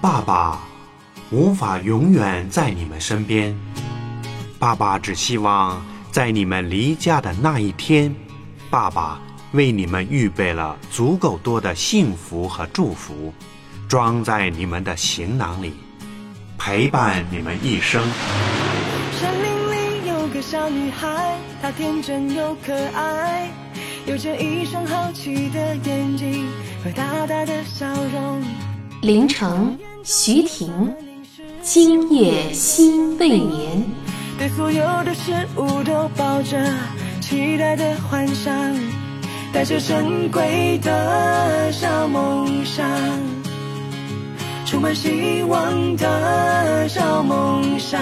爸爸无法永远在你们身边，爸爸只希望在你们离家的那一天，爸爸为你们预备了足够多的幸福和祝福，装在你们的行囊里，陪伴你们一生。森林里有个小女孩，她天真又可爱，有着一双好奇的眼睛和大大的笑容。凌晨，徐婷，今夜心未眠。对所有的事物都抱着期待的幻想，带着珍贵的小梦想，充满希望的小梦想。